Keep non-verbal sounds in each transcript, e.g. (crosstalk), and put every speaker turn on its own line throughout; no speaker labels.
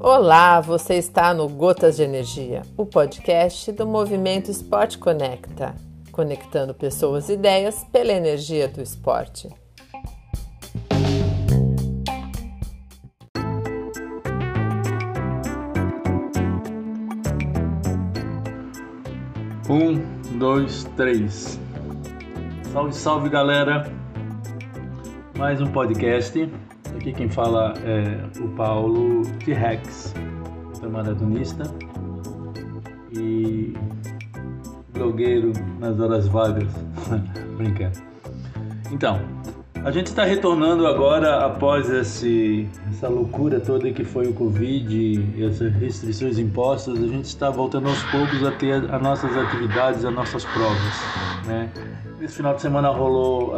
Olá, você está no Gotas de Energia, o podcast do Movimento Esporte Conecta, conectando pessoas e ideias pela energia do esporte.
Um, dois, três. Salve, salve galera! Mais um podcast. Aqui quem fala é o Paulo T-Rex, maratonista e blogueiro nas horas vagas. (laughs) Brincando. Então, a gente está retornando agora após esse, essa loucura toda que foi o Covid e essas restrições impostas. A gente está voltando aos poucos a ter as nossas atividades, as nossas provas. Né? Esse final de semana rolou,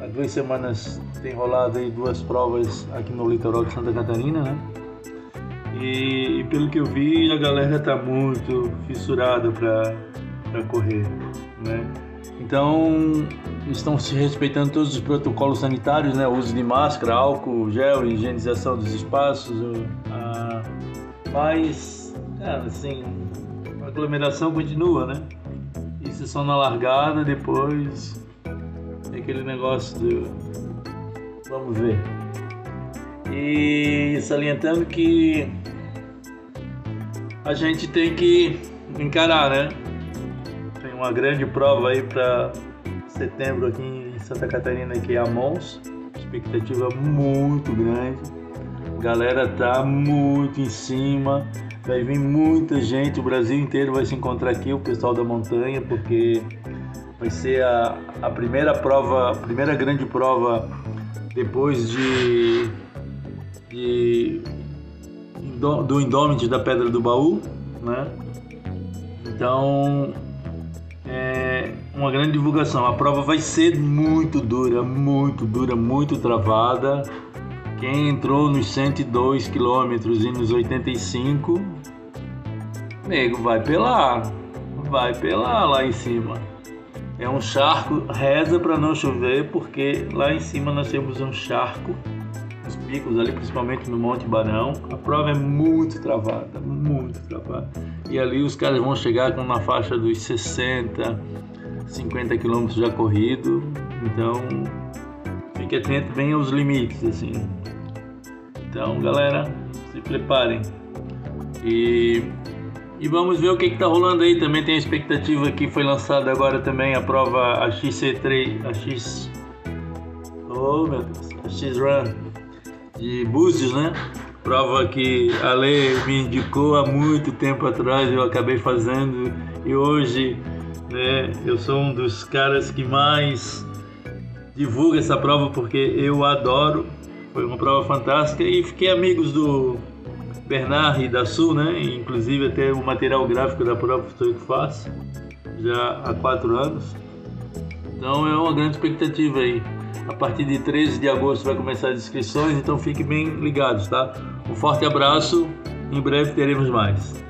há duas semanas tem rolado aí duas provas aqui no litoral de Santa Catarina, né? E, e pelo que eu vi, a galera tá muito fissurada para correr, né? Então, estão se respeitando todos os protocolos sanitários, né? O uso de máscara, álcool, gel, higienização dos espaços, mas, cara, assim, a aglomeração continua, né? Isso é só na largada, depois é aquele negócio do vamos ver. E salientando que a gente tem que encarar, né? Tem uma grande prova aí para setembro aqui em Santa Catarina que é a Mons, expectativa muito grande. A galera tá muito em cima, vai vir muita gente, o Brasil inteiro vai se encontrar aqui, o pessoal da montanha, porque vai ser a, a primeira prova, a primeira grande prova depois de, de do Indômito da Pedra do Baú, né? Então é uma grande divulgação. A prova vai ser muito dura, muito dura, muito travada. Quem entrou nos 102 quilômetros e nos 85, nego, vai pelar, vai pelar lá em cima. É um charco, reza para não chover, porque lá em cima nós temos um charco, os picos ali, principalmente no Monte Barão. A prova é muito travada, muito travada. E ali os caras vão chegar com uma faixa dos 60, 50 quilômetros já corrido. Então, fique atento bem aos limites, assim. Então, galera, se preparem. E e vamos ver o que está rolando aí. Também tem a expectativa que foi lançada agora também a prova a XC3, a X. Oh meu Deus, a X-Run de Búzios, né? Prova que a lei me indicou há muito tempo atrás, eu acabei fazendo e hoje né, eu sou um dos caras que mais divulga essa prova porque eu adoro. Foi uma prova fantástica e fiquei amigos do Bernard e da Sul, né? Inclusive até o material gráfico da prova sou eu que faço, já há quatro anos. Então é uma grande expectativa aí. A partir de 13 de agosto vai começar as inscrições, então fiquem bem ligados, tá? Um forte abraço, em breve teremos mais.